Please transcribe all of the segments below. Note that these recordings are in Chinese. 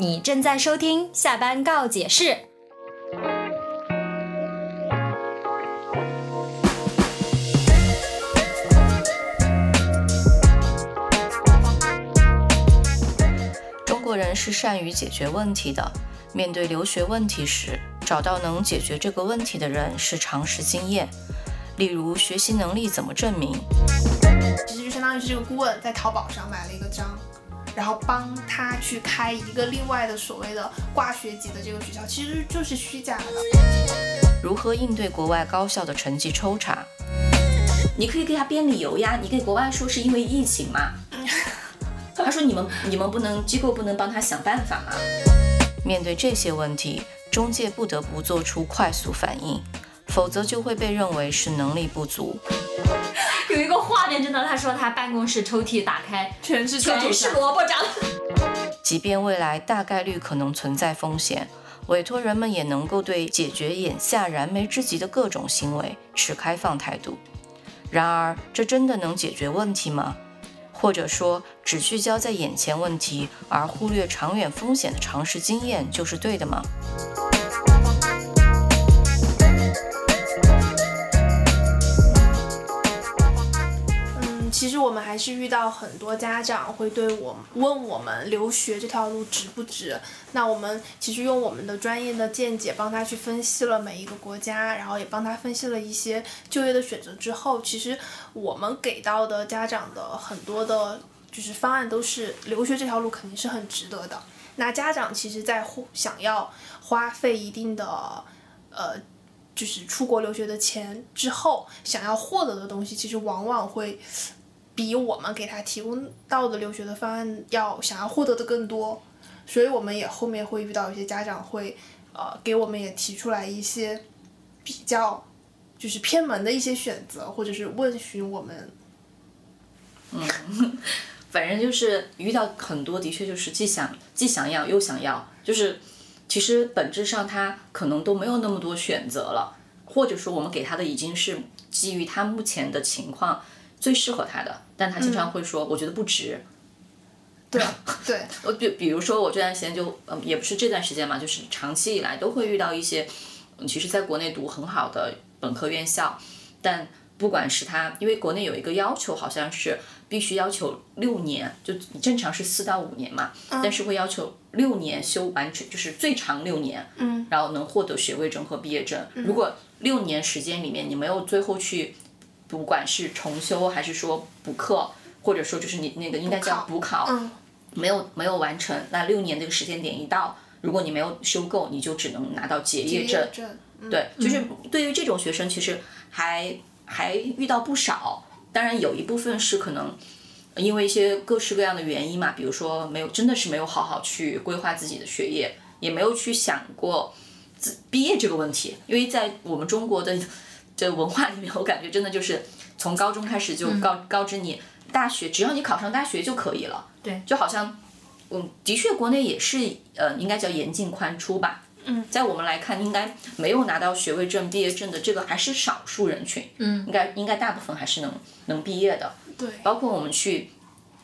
你正在收听下班告解室。中国人是善于解决问题的。面对留学问题时，找到能解决这个问题的人是常识经验。例如，学习能力怎么证明？其实就相当于是这个顾问在淘宝上买了一个章，然后帮他去开一个另外的所谓的挂学籍的这个学校，其实就是虚假的。如何应对国外高校的成绩抽查？你可以给他编理由呀，你给国外说是因为疫情嘛。他说你们你们不能机构不能帮他想办法吗？面对这些问题，中介不得不做出快速反应，否则就会被认为是能力不足。面，真的，他说他办公室抽屉打开，全是全是萝卜章。即便未来大概率可能存在风险，委托人们也能够对解决眼下燃眉之急的各种行为持开放态度。然而，这真的能解决问题吗？或者说，只聚焦在眼前问题而忽略长远风险的常识经验就是对的吗？其实我们还是遇到很多家长会对我问我们留学这条路值不值。那我们其实用我们的专业的见解帮他去分析了每一个国家，然后也帮他分析了一些就业的选择之后，其实我们给到的家长的很多的，就是方案都是留学这条路肯定是很值得的。那家长其实，在想要花费一定的，呃，就是出国留学的钱之后，想要获得的东西，其实往往会比我们给他提供到的留学的方案要想要获得的更多。所以我们也后面会遇到一些家长会，呃，给我们也提出来一些比较就是偏门的一些选择，或者是问询我们。嗯，反正就是遇到很多，的确就是既想既想要又想要，就是其实本质上他可能都没有那么多选择了，或者说我们给他的已经是基于他目前的情况最适合他的，但他经常会说，我觉得不值。对 对，我比比如说我这段时间就嗯也不是这段时间嘛，就是长期以来都会遇到一些，其实在国内读很好的本科院校，但不管是他，因为国内有一个要求，好像是必须要求六年，就正常是四到五年嘛，但是会要求六年修完全，就是最长六年，嗯，然后能获得学位证和毕业证。如果六年时间里面你没有最后去，不管是重修还是说补课。或者说就是你那个应该叫补考，没有没有完成，那六年这个时间点一到，如果你没有修够，你就只能拿到结业证。对，就是对于这种学生，其实还还遇到不少。当然有一部分是可能因为一些各式各样的原因嘛，比如说没有真的是没有好好去规划自己的学业，也没有去想过自毕业这个问题。因为在我们中国的这文化里面，我感觉真的就是从高中开始就告告知你。大学只要你考上大学就可以了，对，就好像，嗯，的确国内也是，呃，应该叫严进宽出吧。嗯，在我们来看，应该没有拿到学位证、毕业证的这个还是少数人群。嗯，应该应该大部分还是能能毕业的。对，包括我们去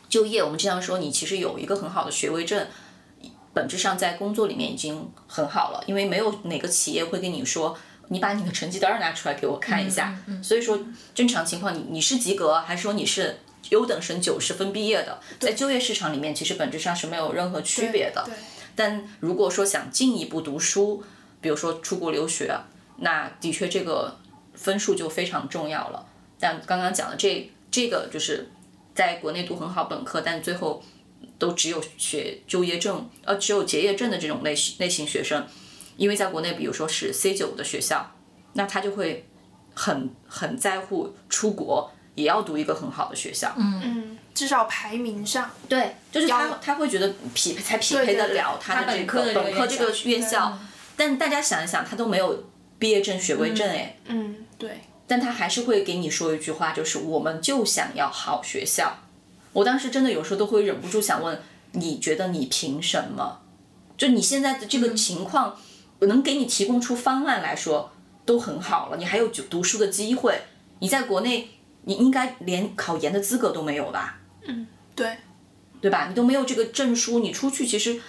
就业，我们经常说你其实有一个很好的学位证，本质上在工作里面已经很好了，因为没有哪个企业会跟你说，你把你的成绩单拿出来给我看一下。嗯所以说，正常情况你你是及格，还是说你是？优等生九十分毕业的，在就业市场里面，其实本质上是没有任何区别的。但如果说想进一步读书，比如说出国留学，那的确这个分数就非常重要了。但刚刚讲的这这个就是在国内读很好本科，但最后都只有学就业证，呃，只有结业证的这种类型类型学生，因为在国内，比如说是 C 九的学校，那他就会很很在乎出国。也要读一个很好的学校，嗯嗯，至少排名上，对，就是他他会觉得匹配才匹配得了他的这个本科这个院校，但大家想一想，他都没有毕业证、学位证，哎，嗯，对，但他还是会给你说一句话，就是我们就想要好学校。我当时真的有时候都会忍不住想问，你觉得你凭什么？就你现在的这个情况，能给你提供出方案来说都很好了，你还有读书的机会，你在国内。你应该连考研的资格都没有吧？嗯，对，对吧？你都没有这个证书，你出去其实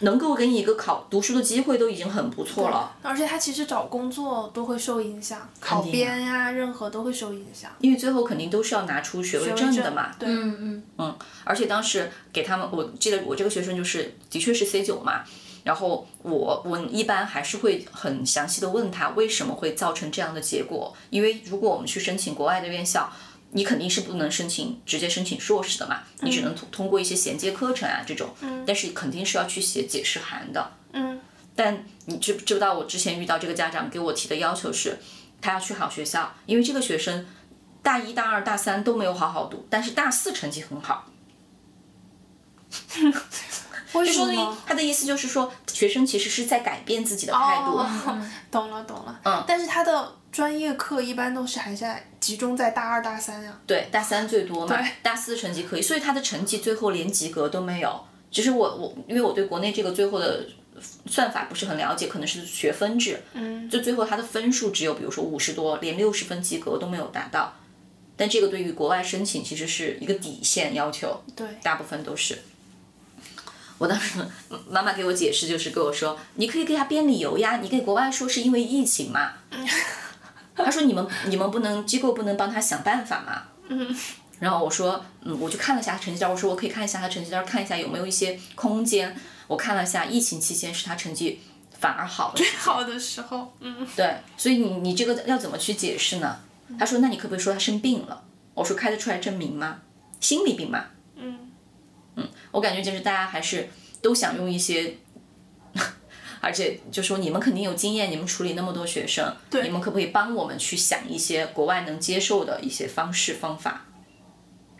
能够给你一个考读书的机会都已经很不错了。而且他其实找工作都会受影响，考编呀，任何都会受影响。因为最后肯定都是要拿出学位证的嘛。对，嗯嗯嗯，而且当时给他们，我记得我这个学生就是的确是 C 九嘛。然后我我一般还是会很详细的问他为什么会造成这样的结果，因为如果我们去申请国外的院校，你肯定是不能申请直接申请硕士的嘛，你只能通通过一些衔接课程啊这种，但是肯定是要去写解释函的。嗯。但你知知不知道我之前遇到这个家长给我提的要求是，他要去好学校，因为这个学生大一大二大三都没有好好读，但是大四成绩很好。为就说的什么？他的意思就是说，学生其实是在改变自己的态度。哦，懂了懂了。嗯但是他的专业课一般都是还在集中在大二大三呀。对，大三最多嘛对，大四成绩可以，所以他的成绩最后连及格都没有。只是我我因为我对国内这个最后的算法不是很了解，可能是学分制，嗯，就最后他的分数只有比如说五十多，连六十分及格都没有达到。但这个对于国外申请其实是一个底线要求，对。大部分都是。我当时妈妈给我解释，就是跟我说，你可以给他编理由呀，你给国外说是因为疫情嘛。他说你们你们不能机构不能帮他想办法嘛。嗯。然后我说，嗯，我就看了一下他成绩单，我说我可以看一下他成绩单，看一下有没有一些空间。我看了一下，疫情期间是他成绩反而好了。最好的时候，嗯。对，所以你你这个要怎么去解释呢？他说，那你可不可以说他生病了？我说开得出来证明吗？心理病吗？嗯。嗯，我感觉就是大家还是都想用一些，而且就说你们肯定有经验，你们处理那么多学生，对你们可不可以帮我们去想一些国外能接受的一些方式方法？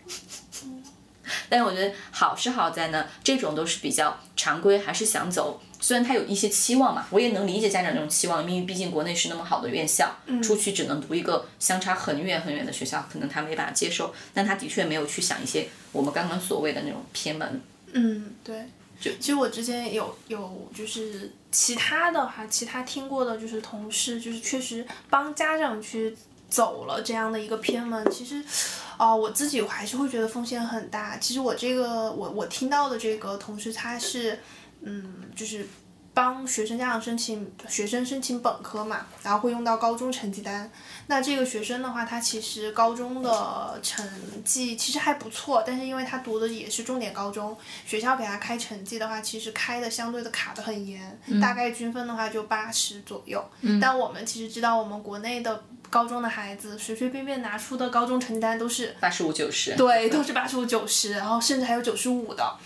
但是我觉得好是好在呢，这种都是比较常规，还是想走。虽然他有一些期望嘛，我也能理解家长这种期望，因为毕竟国内是那么好的院校，出去只能读一个相差很远很远的学校，可能他没办法接受。但他的确没有去想一些我们刚刚所谓的那种偏门。嗯，对。就其实我之前有有就是其他的哈，其他听过的就是同事，就是确实帮家长去走了这样的一个偏门。其实，哦、我自己我还是会觉得风险很大。其实我这个我我听到的这个同事他是，嗯，就是帮学生家长申请学生申请本科嘛，然后会用到高中成绩单。那这个学生的话，他其实高中的成绩其实还不错，但是因为他读的也是重点高中，学校给他开成绩的话，其实开的相对的卡的很严，大概均分的话就八十左右。但我们其实知道，我们国内的高中的孩子随随便便拿出的高中成绩单都是八十五九十，对，都是八十五、九十，然后甚至还有九十五的。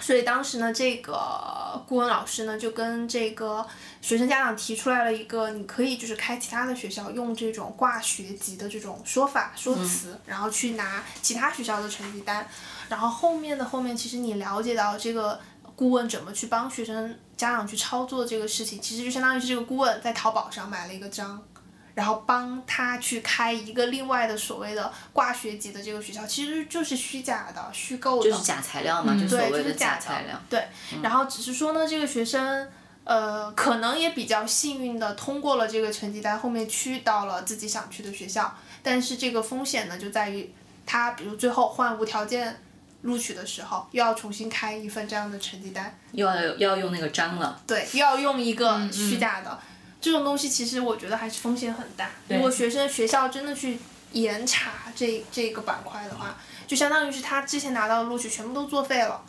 所以当时呢，这个顾问老师呢就跟这个学生家长提出来了一个，你可以就是开其他的学校，用这种挂学籍的这种说法说辞，然后去拿其他学校的成绩单。然后后面的后面，其实你了解到这个顾问怎么去帮学生家长去操作这个事情，其实就相当于是这个顾问在淘宝上买了一个章。然后帮他去开一个另外的所谓的挂学籍的这个学校，其实就是虚假的、虚构的，就是假材料嘛，就所对，谓的就是假材料。对，然后只是说呢，这个学生呃，可能也比较幸运的通过了这个成绩单，后面去到了自己想去的学校。但是这个风险呢，就在于他比如最后换无条件录取的时候，又要重新开一份这样的成绩单，又要又要用那个章了。对，又要用一个虚假的。这种东西其实我觉得还是风险很大。如果学生学校真的去严查这这个板块的话，就相当于是他之前拿到的录取全部都作废了。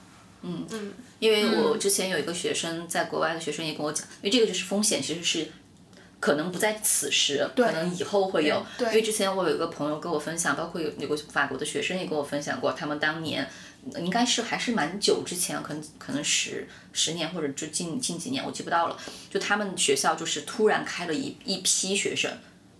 嗯嗯，因为我之前有一个学生在国外的学生也跟我讲，因为这个就是风险，其实是可能不在此时，可能以后会有。对因为之前我有一个朋友跟我分享，包括有有个法国的学生也跟我分享过，他们当年应该是还是蛮久之前，可能可能十十年或者就近近几年，我记不到了。就他们学校就是突然开了一一批学生，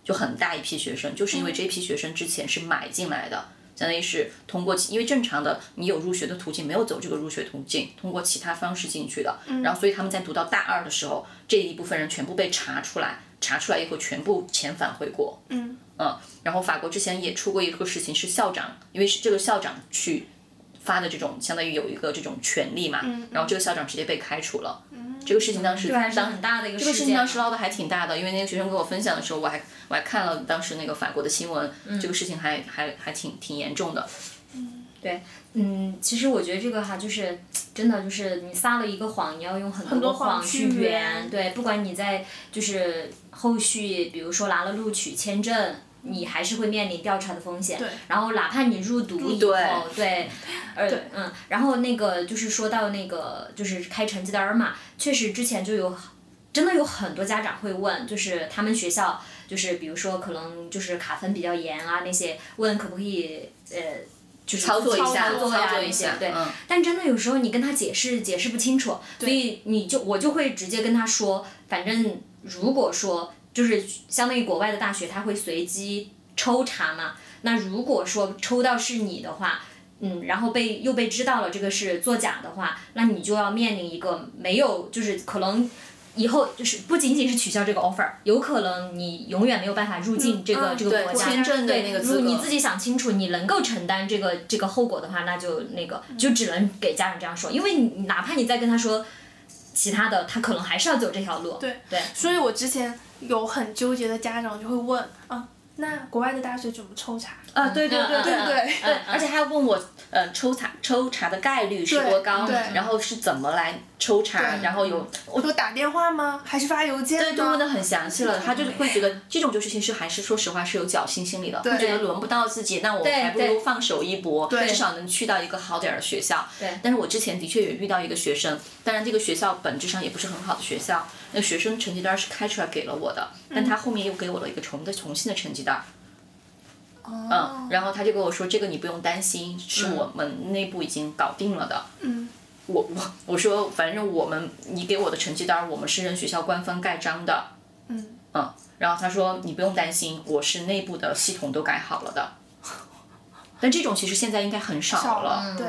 就很大一批学生，就是因为这批学生之前是买进来的。相当于是通过，因为正常的你有入学的途径，没有走这个入学途径，通过其他方式进去的。然后，所以他们在读到大二的时候，这一部分人全部被查出来，查出来以后全部遣返回国。嗯嗯，然后法国之前也出过一个事情，是校长，因为是这个校长去发的这种，相当于有一个这种权利嘛，然后这个校长直接被开除了。这个事情当时当很大的一个这个事情当时闹得还挺大的，因为那个学生跟我分享的时候，我还我还看了当时那个法国的新闻，这个事情还还还挺挺严重的。对，嗯，其实我觉得这个哈，就是真的就是你撒了一个谎，你要用很多谎去圆。对，不管你在就是后续，比如说拿了录取签证，你还是会面临调查的风险。对。然后哪怕你入读以后，对，呃，嗯，然后那个就是说到那个就是开成绩单嘛，确实之前就有，真的有很多家长会问，就是他们学校就是比如说可能就是卡分比较严啊那些，问可不可以呃。就是操作一下，操作呀那些，对。但真的有时候你跟他解释解释不清楚，所以你就我就会直接跟他说，反正如果说就是相当于国外的大学，他会随机抽查嘛。那如果说抽到是你的话，嗯，然后被又被知道了这个是作假的话，那你就要面临一个没有就是可能。以后就是不仅仅是取消这个 offer，有可能你永远没有办法入境这个这个国家。签证的那个资格。你自己想清楚，你能够承担这个这个后果的话，那就那个就只能给家人这样说，因为你哪怕你再跟他说其他的，他可能还是要走这条路。对对。所以我之前有很纠结的家长就会问啊。那国外的大学怎么抽查？啊，对对对对对对，而且还要问我，呃，抽查抽查的概率是多高？然后是怎么来抽查？然后有我说打电话吗？还是发邮件？对，都问的很详细了。他就是会觉得这种就是其实还是说实话是有侥幸心理的，会觉得轮不到自己，那我还不如放手一搏，至少能去到一个好点儿的学校。对。但是我之前的确也遇到一个学生，当然这个学校本质上也不是很好的学校，那学生成绩单是开出来给了我的，但他后面又给我了一个重的重新的成绩单。嗯，然后他就跟我说：“这个你不用担心，是我们内部已经搞定了的。”嗯，我我我说，反正我们你给我的成绩单，我们是任学校官方盖章的。嗯嗯，然后他说：“你不用担心，我是内部的系统都改好了的。”但这种其实现在应该很少了。对，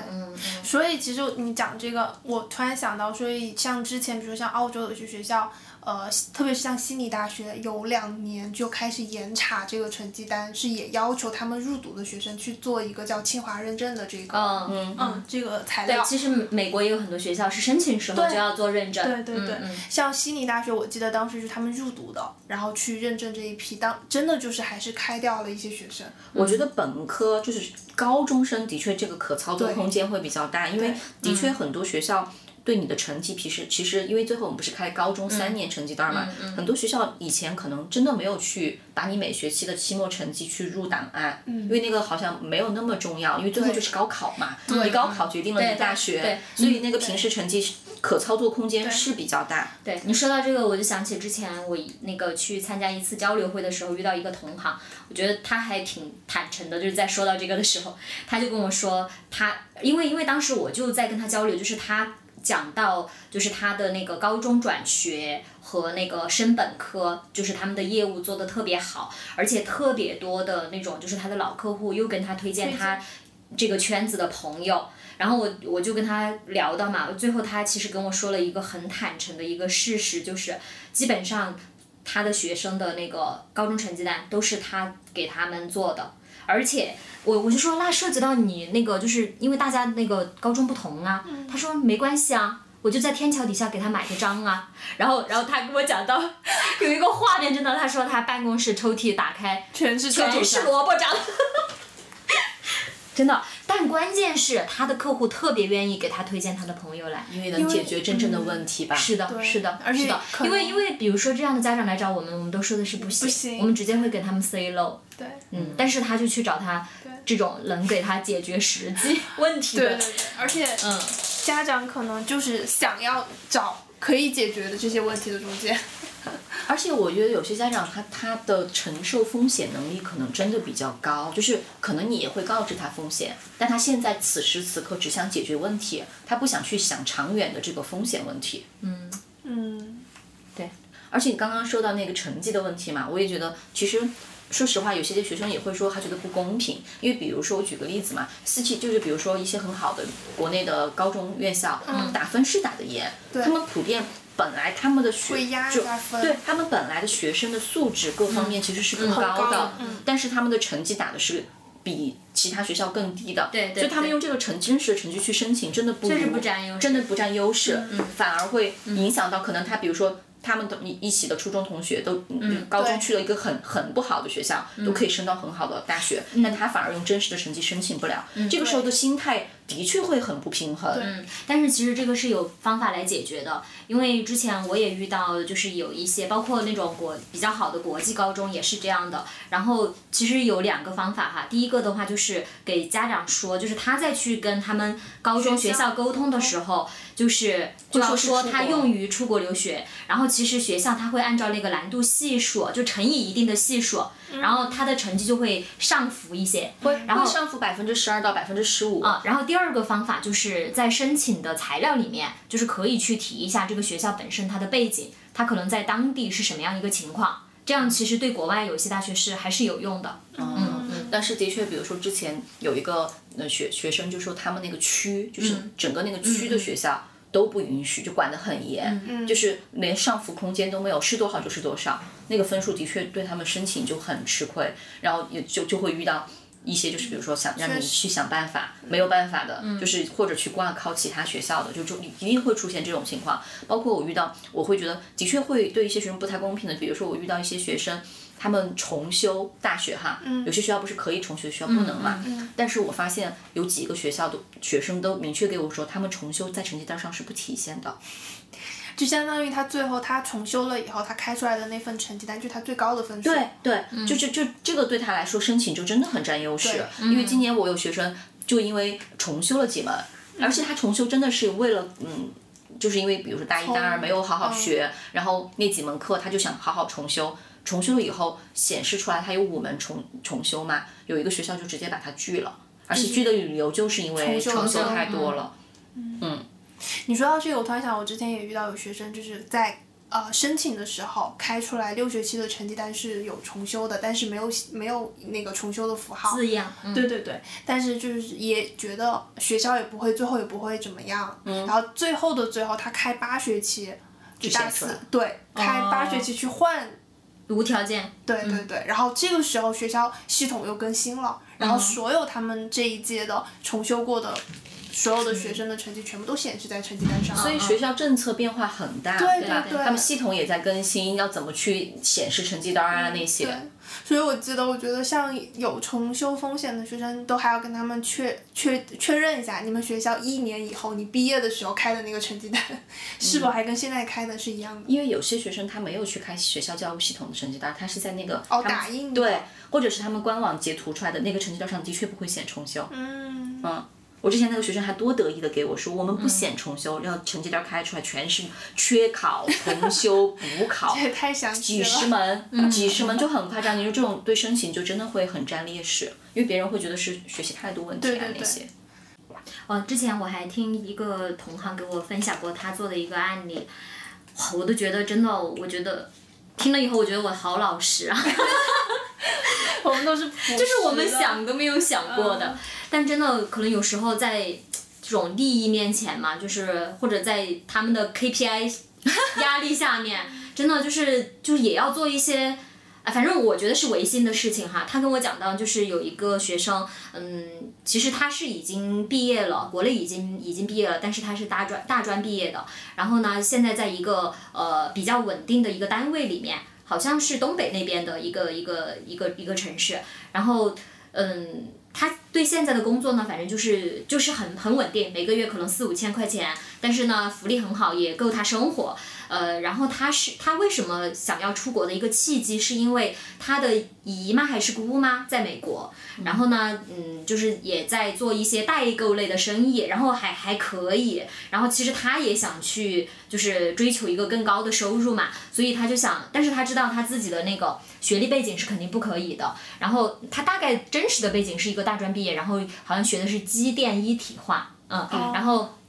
所以其实你讲这个，我突然想到，所以像之前，比如像澳洲有些学校。呃，特别是像悉尼大学，有两年就开始严查这个成绩单，是也要求他们入读的学生去做一个叫清华认证的这个，嗯嗯，这个材料。对，其实美国也有很多学校是申请时候就要做认证。对对对，像悉尼大学，我记得当时是他们入读的，然后去认证这一批，当真的就是还是开掉了一些学生。我觉得本科就是高中生的确这个可操作空间会比较大，因为的确很多学校。对你的成绩，其实其实因为最后我们不是开高中三年成绩单嘛，很多学校以前可能真的没有去把你每学期的期末成绩去入档案，因为那个好像没有那么重要，因为最后就是高考嘛，你高考决定了你大学，所以那个平时成绩可操作空间是比较大。对你说到这个，我就想起之前我那个去参加一次交流会的时候遇到一个同行，我觉得他还挺坦诚的，就是在说到这个的时候，他就跟我说他，因为因为当时我就在跟他交流，就是他。讲到就是他的那个高中转学和那个升本科，就是他们的业务做的特别好，而且特别多的那种，就是他的老客户又跟他推荐他这个圈子的朋友，然后我我就跟他聊到嘛，最后他其实跟我说了一个很坦诚的一个事实，就是基本上他的学生的那个高中成绩单都是他给他们做的。而且我我就说那涉及到你那个，就是因为大家那个高中不同啊。他说没关系啊，我就在天桥底下给他买个章啊。然后然后他跟我讲到有一个画面，真的，他说他办公室抽屉打开全是全是萝卜章。真的，但关键是他的客户特别愿意给他推荐他的朋友来，因为能解决真正的问题吧。是的，是的，是的。因为因为比如说这样的家长来找我们，我们都说的是不行，我们直接会给他们 say no。对。嗯，但是他就去找他这种能给他解决实际问题的。对对对，而且嗯，家长可能就是想要找可以解决的这些问题的中间。而且我觉得有些家长他他的承受风险能力可能真的比较高，就是可能你也会告知他风险，但他现在此时此刻只想解决问题，他不想去想长远的这个风险问题。嗯嗯，对。而且你刚刚说到那个成绩的问题嘛，我也觉得其实说实话，有些学生也会说他觉得不公平，因为比如说我举个例子嘛，四期就是比如说一些很好的国内的高中院校，打分是打的严，他们普遍。本来他们的学就对他们本来的学生的素质各方面其实是更高的，但是他们的成绩打的是比其他学校更低的，所以他们用这个成真实的成绩去申请，真的不不占优真的不占优势，反而会影响到可能他比如说。他们的一一起的初中同学都高中去了一个很很不好的学校，都可以升到很好的大学，但他反而用真实的成绩申请不了。这个时候的心态的确会很不平衡。嗯，但是其实这个是有方法来解决的，因为之前我也遇到，就是有一些包括那种国比较好的国际高中也是这样的。然后其实有两个方法哈，第一个的话就是给家长说，就是他再去跟他们高中学校沟通的时候，就是就要说他用于出国留学，然后其实学校他会按照那个难度系数，就乘以一定的系数，然后他的成绩就会上浮一些，然后上浮百分之十二到百分之十五。啊，然后第二个方法就是在申请的材料里面，就是可以去提一下这个学校本身它的背景，它可能在当地是什么样一个情况，这样其实对国外有些大学是还是有用的。嗯嗯。但是的确，比如说之前有一个呃学学生就说他们那个区，就是整个那个区的学校都不允许，就管得很严，就是连上浮空间都没有，是多少就是多少，那个分数的确对他们申请就很吃亏，然后也就就会遇到。一些就是比如说想让你去想办法，没有办法的，就是或者去挂靠其他学校的，就就一定会出现这种情况。包括我遇到，我会觉得的确会对一些学生不太公平的。比如说我遇到一些学生，他们重修大学哈，有些学校不是可以重修，学校不能嘛。但是我发现有几个学校的学生都明确给我说，他们重修在成绩单上是不体现的。就相当于他最后他重修了以后，他开出来的那份成绩单就是他最高的分数。对对，就就就这个对他来说申请就真的很占优势。因为今年我有学生就因为重修了几门，而且他重修真的是为了嗯，就是因为比如说大一大二没有好好学，然后那几门课他就想好好重修，重修了以后显示出来他有五门重重修嘛，有一个学校就直接把他拒了，而且拒的理由就是因为重修太多了，嗯。你说到这个，我突然想，我之前也遇到有学生，就是在呃申请的时候开出来六学期的成绩单是有重修的，但是没有没有那个重修的符号。字样。对对对，但是就是也觉得学校也不会，最后也不会怎么样。嗯。然后最后的最后，他开八学期，就大四，对，开八学期去换。无条件。对对对，然后这个时候学校系统又更新了，然后所有他们这一届的重修过的。所有的学生的成绩全部都显示在成绩单上，所以学校政策变化很大，对吧？他们系统也在更新，要怎么去显示成绩单啊那些。所以我记得，我觉得像有重修风险的学生，都还要跟他们确确确认一下，你们学校一年以后你毕业的时候开的那个成绩单，是否还跟现在开的是一样的？因为有些学生他没有去开学校教育系统的成绩单，他是在那个哦打印对，或者是他们官网截图出来的那个成绩单上的确不会显重修。嗯嗯。我之前那个学生还多得意的给我说，我们不显重修，然后成绩单开出来全是缺考、重修、补考，几十门，几十门就很夸张。你说这种对申请就真的会很占劣势，因为别人会觉得是学习态度问题啊那些。哦，之前我还听一个同行给我分享过他做的一个案例，我都觉得真的，我觉得听了以后，我觉得我好老实啊。我们都是就是我们想都没有想过的，但真的可能有时候在这种利益面前嘛，就是或者在他们的 KPI 压力下面，真的就是就是也要做一些，啊，反正我觉得是违心的事情哈。他跟我讲到，就是有一个学生，嗯，其实他是已经毕业了，国内已经已经毕业了，但是他是大专大专毕业的，然后呢，现在在一个呃比较稳定的一个单位里面。好像是东北那边的一个一个一个一个城市，然后，嗯，他对现在的工作呢，反正就是就是很很稳定，每个月可能四五千块钱，但是呢，福利很好，也够他生活。呃，然后他是他为什么想要出国的一个契机，是因为他的姨妈还是姑妈在美国，然后呢，嗯，就是也在做一些代购类的生意，然后还还可以，然后其实他也想去，就是追求一个更高的收入嘛，所以他就想，但是他知道他自己的那个学历背景是肯定不可以的，然后他大概真实的背景是一个大专毕业，然后好像学的是机电一体化，嗯，然后。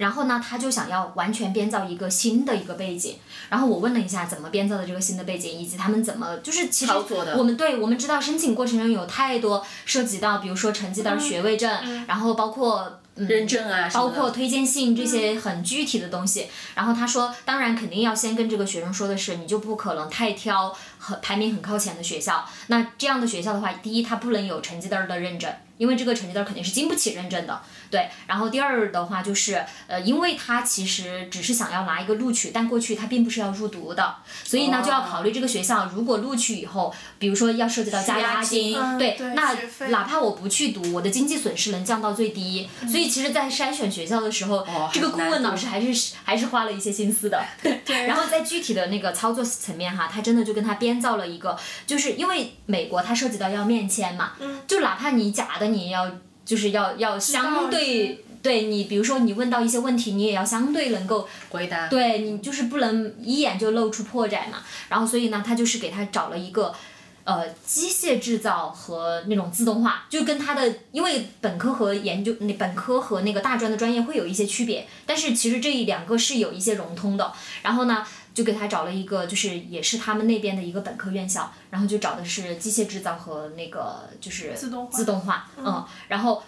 然后呢，他就想要完全编造一个新的一个背景。然后我问了一下怎么编造的这个新的背景，以及他们怎么就是其实我们对我们知道申请过程中有太多涉及到，比如说成绩单、学位证，然后包括认证啊，包括推荐信这些很具体的东西。然后他说，当然肯定要先跟这个学生说的是，你就不可能太挑很排名很靠前的学校。那这样的学校的话，第一它不能有成绩单的认证。因为这个成绩单肯定是经不起认证的。对，然后第二的话就是，呃，因为他其实只是想要拿一个录取，但过去他并不是要入读的，所以呢就要考虑这个学校如果录取以后，比如说要涉及到加押金，对，那哪怕我不去读，我的经济损失能降到最低。所以其实，在筛选学校的时候，这个顾问老师还是还是花了一些心思的。对，然后在具体的那个操作层面哈，他真的就跟他编造了一个，就是因为美国它涉及到要面签嘛，就哪怕你假的你也要。就是要要相对对你，比如说你问到一些问题，你也要相对能够回答。对你就是不能一眼就露出破绽嘛。然后所以呢，他就是给他找了一个，呃，机械制造和那种自动化，就跟他的因为本科和研究那本科和那个大专的专业会有一些区别，但是其实这一两个是有一些融通的。然后呢。就给他找了一个，就是也是他们那边的一个本科院校，然后就找的是机械制造和那个就是自动化，自动化，嗯，然后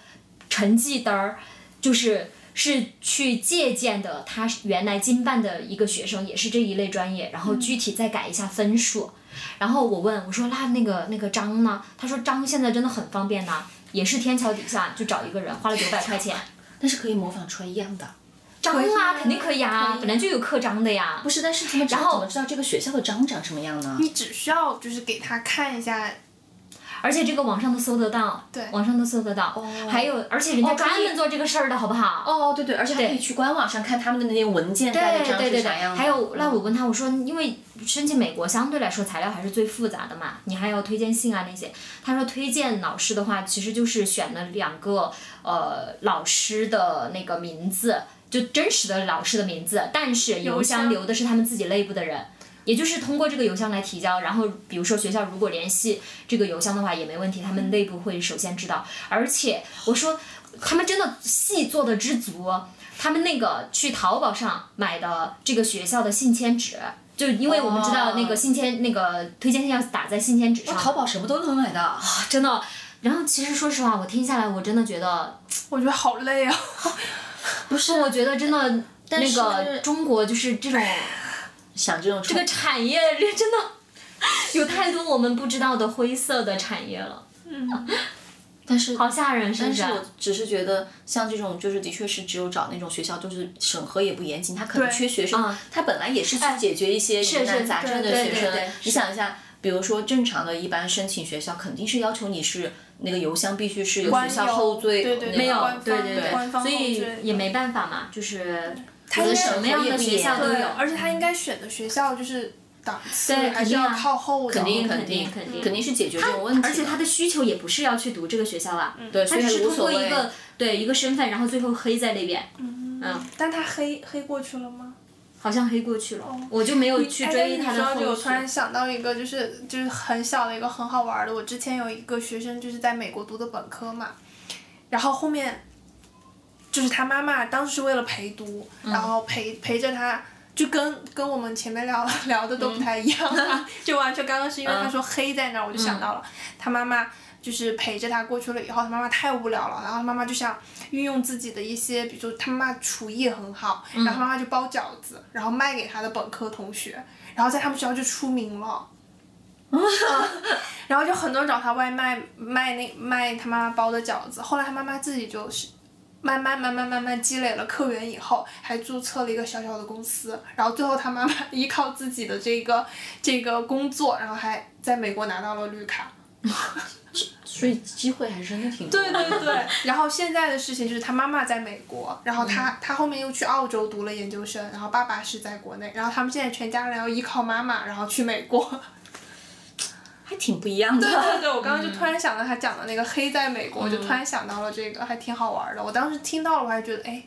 成绩单儿就是是去借鉴的，他原来经办的一个学生也是这一类专业，然后具体再改一下分数，然后我问我说那那个那个张呢？他说张现在真的很方便呐，也是天桥底下就找一个人，花了九百块钱，但是可以模仿出来一样的。章啊，肯定可以啊，本来就有刻章的呀。不是，但是怎么知道怎么知道这个学校的章长什么样呢？你只需要就是给他看一下，而且这个网上都搜得到，对，网上都搜得到。哦。还有，而且人家专门做这个事儿的好不好？哦，对对，而且还可以去官网上看他们的那些文件盖的章是啥样的。还有，那我问他，我说，因为申请美国相对来说材料还是最复杂的嘛，你还要推荐信啊那些。他说推荐老师的话，其实就是选了两个呃老师的那个名字。就真实的老师的名字，但是邮箱留的是他们自己内部的人，也就是通过这个邮箱来提交。然后，比如说学校如果联系这个邮箱的话也没问题，他们内部会首先知道。而且我说，他们真的细做的之足，他们那个去淘宝上买的这个学校的信签纸，就因为我们知道那个信签那个推荐信要打在信签纸上。淘宝什么都能买的，真的。然后其实说实话，我听下来我真的觉得，我觉得好累啊。不是，我觉得真的那个中国就是这种，想这种这个产业真的 有太多我们不知道的灰色的产业了。嗯。但是。好吓人，是不是？但是我只是觉得，像这种就是的确是只有找那种学校，就是审核也不严谨，他可能缺学生，他本来也是去解决一些疑难杂症的学生。你想一下，比如说正常的一般申请学校，肯定是要求你是。那个邮箱必须是有学校后缀，没有，对对对，所以也没办法嘛，就是他是什么样的学校都有，而且他应该选的学校就是档次还是要靠后的，肯定肯定肯定肯定是解决这种问题。而且他的需求也不是要去读这个学校啊，他只是通过一个对一个身份，然后最后黑在那边，嗯，但他黑黑过去了吗？好像黑过去了，我就没有去追他的后续。我突然想到一个，就是就是很小的一个很好玩的。我之前有一个学生就是在美国读的本科嘛，然后后面就是他妈妈当时为了陪读，然后陪陪着他，就跟跟我们前面聊聊的都不太一样，就完全刚刚是因为他说黑在那儿，我就想到了他妈妈。就是陪着他过去了以后，他妈妈太无聊了，然后他妈妈就想运用自己的一些，比如说他妈妈厨艺很好，然后妈妈就包饺子，然后卖给他的本科同学，然后在他们学校就出名了，然后就很多人找他外卖卖那卖他妈妈包的饺子，后来他妈妈自己就是慢慢慢慢慢慢积累了客源以后，还注册了一个小小的公司，然后最后他妈妈 依靠自己的这个这个工作，然后还在美国拿到了绿卡。所以机会还是真的挺多。对对对，然后现在的事情就是他妈妈在美国，然后他他后面又去澳洲读了研究生，然后爸爸是在国内，然后他们现在全家人要依靠妈妈，然后去美国，还挺不一样的。对对对，我刚刚就突然想到他讲的那个黑在美国，就突然想到了这个，还挺好玩的。我当时听到了，我还觉得哎，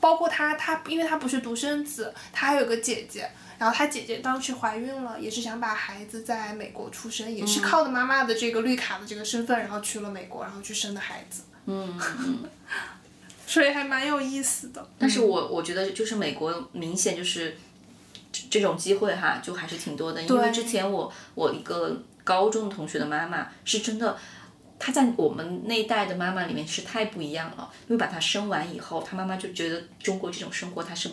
包括他他，因为他不是独生子，他还有个姐姐。然后她姐姐当时怀孕了，也是想把孩子在美国出生，也是靠着妈妈的这个绿卡的这个身份，然后去了美国，然后去生的孩子。嗯，所以还蛮有意思的。但是我我觉得就是美国明显就是这种机会哈，就还是挺多的。因为之前我我一个高中同学的妈妈是真的，她在我们那一代的妈妈里面是太不一样了。因为把她生完以后，她妈妈就觉得中国这种生活她是。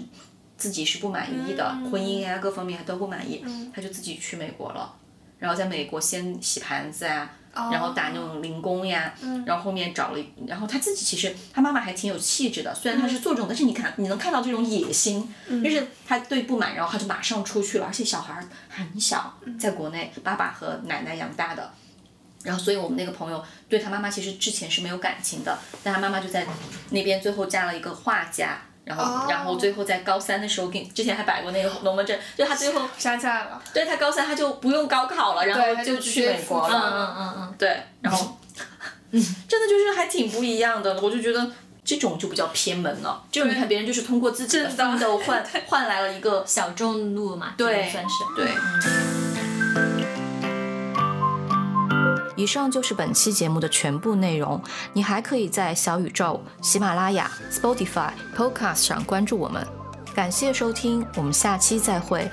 自己是不满意的，婚姻啊各方面都不满意，他就自己去美国了，然后在美国先洗盘子啊，然后打那种零工呀，然后后面找了，然后他自己其实他妈妈还挺有气质的，虽然他是做这种，但是你看你能看到这种野心，就是他对不满，然后他就马上出去了，而且小孩很小，在国内爸爸和奶奶养大的，然后所以我们那个朋友对他妈妈其实之前是没有感情的，但他妈妈就在那边最后嫁了一个画家。然后，然后最后在高三的时候，给之前还摆过那个龙门阵，就他最后想起来了，对他高三他就不用高考了，然后就去美国了，嗯嗯嗯嗯，对，然后，嗯，真的就是还挺不一样的，我就觉得这种就比较偏门了，就是你看别人就是通过自己的奋斗换 换来了一个小众路嘛，对，算是对。以上就是本期节目的全部内容。你还可以在小宇宙、喜马拉雅、Spotify、Podcast 上关注我们。感谢收听，我们下期再会。